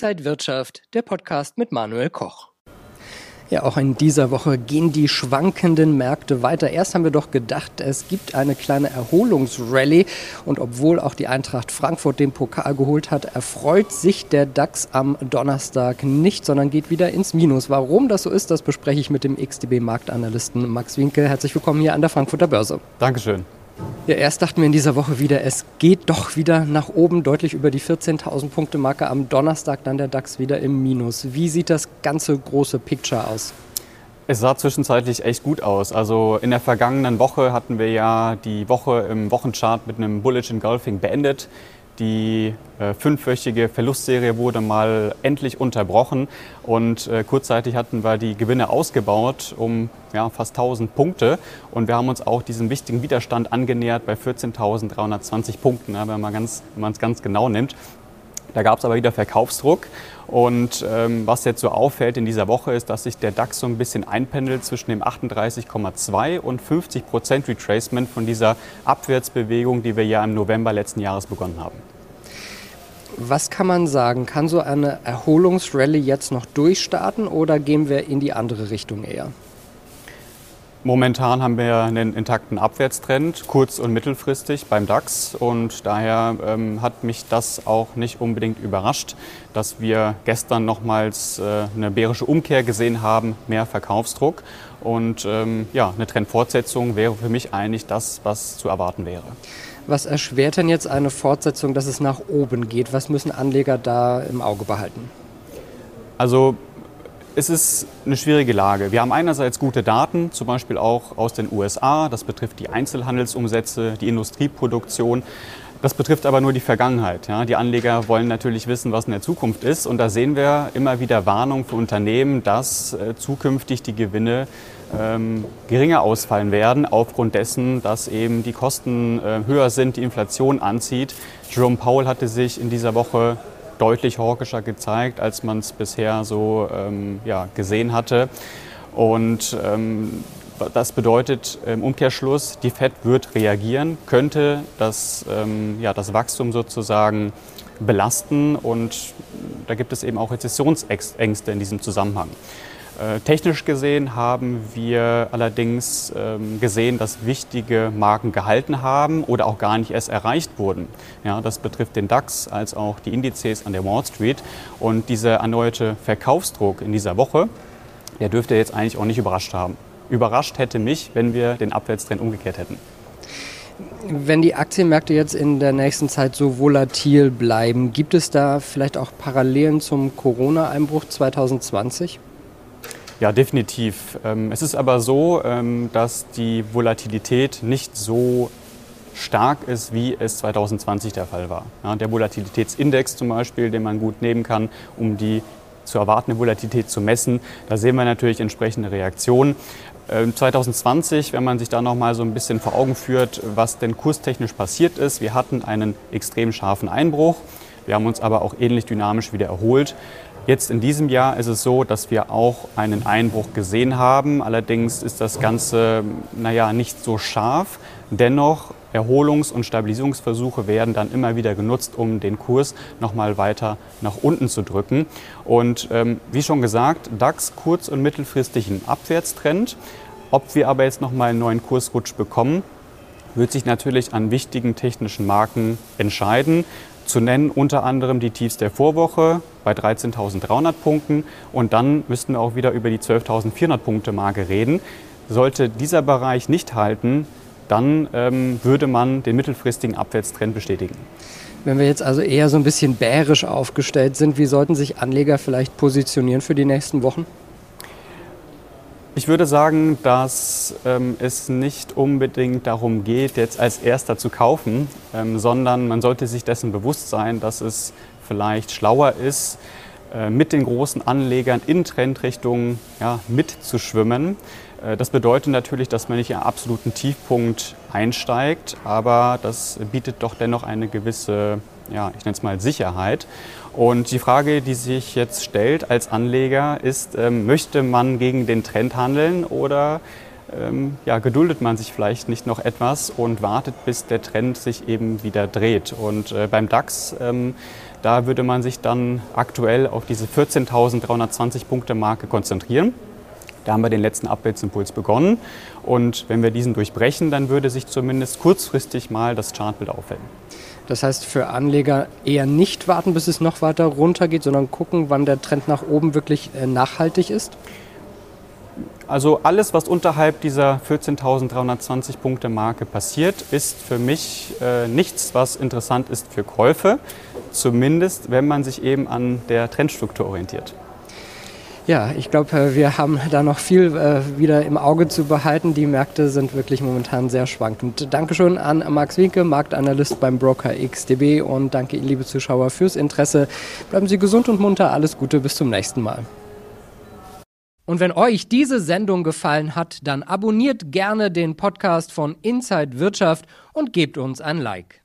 Inside Wirtschaft, der Podcast mit Manuel Koch. Ja, auch in dieser Woche gehen die schwankenden Märkte weiter. Erst haben wir doch gedacht, es gibt eine kleine Erholungsrallye. Und obwohl auch die Eintracht Frankfurt den Pokal geholt hat, erfreut sich der DAX am Donnerstag nicht, sondern geht wieder ins Minus. Warum das so ist, das bespreche ich mit dem XTB-Marktanalysten Max Winkel. Herzlich willkommen hier an der Frankfurter Börse. Dankeschön. Ja, erst dachten wir in dieser Woche wieder, es geht doch wieder nach oben, deutlich über die 14.000 Punkte Marke. Am Donnerstag dann der DAX wieder im Minus. Wie sieht das ganze große Picture aus? Es sah zwischenzeitlich echt gut aus. Also in der vergangenen Woche hatten wir ja die Woche im Wochenchart mit einem Bullish Engulfing beendet. Die äh, fünfwöchige Verlustserie wurde mal endlich unterbrochen und äh, kurzzeitig hatten wir die Gewinne ausgebaut um ja, fast 1000 Punkte und wir haben uns auch diesem wichtigen Widerstand angenähert bei 14.320 Punkten, ja, wenn man es ganz genau nimmt. Da gab es aber wieder Verkaufsdruck. Und ähm, was jetzt so auffällt in dieser Woche ist, dass sich der DAX so ein bisschen einpendelt zwischen dem 38,2 und 50 Prozent Retracement von dieser Abwärtsbewegung, die wir ja im November letzten Jahres begonnen haben. Was kann man sagen? Kann so eine Erholungsrallye jetzt noch durchstarten oder gehen wir in die andere Richtung eher? Momentan haben wir einen intakten Abwärtstrend, kurz- und mittelfristig beim DAX. Und daher ähm, hat mich das auch nicht unbedingt überrascht, dass wir gestern nochmals äh, eine bärische Umkehr gesehen haben, mehr Verkaufsdruck. Und ähm, ja, eine Trendfortsetzung wäre für mich eigentlich das, was zu erwarten wäre. Was erschwert denn jetzt eine Fortsetzung, dass es nach oben geht? Was müssen Anleger da im Auge behalten? Also es ist eine schwierige Lage. Wir haben einerseits gute Daten, zum Beispiel auch aus den USA. Das betrifft die Einzelhandelsumsätze, die Industrieproduktion. Das betrifft aber nur die Vergangenheit. Ja. Die Anleger wollen natürlich wissen, was in der Zukunft ist. Und da sehen wir immer wieder Warnungen für Unternehmen, dass äh, zukünftig die Gewinne ähm, geringer ausfallen werden, aufgrund dessen, dass eben die Kosten äh, höher sind, die Inflation anzieht. Jerome Powell hatte sich in dieser Woche deutlich hawkischer gezeigt, als man es bisher so ähm, ja, gesehen hatte. Und ähm, das bedeutet im Umkehrschluss, die Fed wird reagieren, könnte das, ähm, ja, das Wachstum sozusagen belasten und da gibt es eben auch Rezessionsängste in diesem Zusammenhang. Äh, technisch gesehen haben wir allerdings ähm, gesehen, dass wichtige Marken gehalten haben oder auch gar nicht erst erreicht wurden. Ja, das betrifft den DAX als auch die Indizes an der Wall Street. Und dieser erneute Verkaufsdruck in dieser Woche, der dürfte jetzt eigentlich auch nicht überrascht haben. Überrascht hätte mich, wenn wir den Abwärtstrend umgekehrt hätten. Wenn die Aktienmärkte jetzt in der nächsten Zeit so volatil bleiben, gibt es da vielleicht auch Parallelen zum Corona-Einbruch 2020? Ja, definitiv. Ähm, es ist aber so, ähm, dass die Volatilität nicht so stark ist, wie es 2020 der Fall war. der Volatilitätsindex zum Beispiel, den man gut nehmen kann, um die zu erwartende Volatilität zu messen, da sehen wir natürlich entsprechende Reaktionen. 2020, ähm, wenn man sich da noch mal so ein bisschen vor Augen führt, was denn kurstechnisch passiert ist, wir hatten einen extrem scharfen Einbruch. Wir haben uns aber auch ähnlich dynamisch wieder erholt. Jetzt in diesem Jahr ist es so, dass wir auch einen Einbruch gesehen haben. Allerdings ist das Ganze naja, nicht so scharf. Dennoch Erholungs- und Stabilisierungsversuche werden dann immer wieder genutzt, um den Kurs nochmal weiter nach unten zu drücken. Und ähm, wie schon gesagt, DAX kurz- und mittelfristig ein Abwärtstrend. Ob wir aber jetzt nochmal einen neuen Kursrutsch bekommen, wird sich natürlich an wichtigen technischen Marken entscheiden. Zu nennen unter anderem die Tiefs der Vorwoche bei 13.300 Punkten und dann müssten wir auch wieder über die 12.400 Punkte Marke reden. Sollte dieser Bereich nicht halten, dann ähm, würde man den mittelfristigen Abwärtstrend bestätigen. Wenn wir jetzt also eher so ein bisschen bärisch aufgestellt sind, wie sollten sich Anleger vielleicht positionieren für die nächsten Wochen? Ich würde sagen, dass ähm, es nicht unbedingt darum geht, jetzt als erster zu kaufen, ähm, sondern man sollte sich dessen bewusst sein, dass es vielleicht schlauer ist, äh, mit den großen Anlegern in Trendrichtungen ja, mitzuschwimmen. Äh, das bedeutet natürlich, dass man nicht am absoluten Tiefpunkt einsteigt, aber das bietet doch dennoch eine gewisse, ja, ich nenne es mal Sicherheit. Und die Frage, die sich jetzt stellt als Anleger, ist, ähm, möchte man gegen den Trend handeln oder ähm, ja, geduldet man sich vielleicht nicht noch etwas und wartet, bis der Trend sich eben wieder dreht. Und äh, beim DAX, ähm, da würde man sich dann aktuell auf diese 14.320 Punkte Marke konzentrieren. Da haben wir den letzten Abwärtsimpuls begonnen. Und wenn wir diesen durchbrechen, dann würde sich zumindest kurzfristig mal das Chartbild aufhellen. Das heißt für Anleger eher nicht warten, bis es noch weiter runtergeht, sondern gucken, wann der Trend nach oben wirklich äh, nachhaltig ist? Also alles, was unterhalb dieser 14.320 Punkte Marke passiert, ist für mich äh, nichts, was interessant ist für Käufe. Zumindest, wenn man sich eben an der Trendstruktur orientiert. Ja, ich glaube, äh, wir haben da noch viel äh, wieder im Auge zu behalten. Die Märkte sind wirklich momentan sehr schwankend. Dankeschön an Max Winke, Marktanalyst beim Broker XDB und danke Ihnen, liebe Zuschauer, fürs Interesse. Bleiben Sie gesund und munter. Alles Gute, bis zum nächsten Mal. Und wenn euch diese Sendung gefallen hat, dann abonniert gerne den Podcast von Inside Wirtschaft und gebt uns ein Like.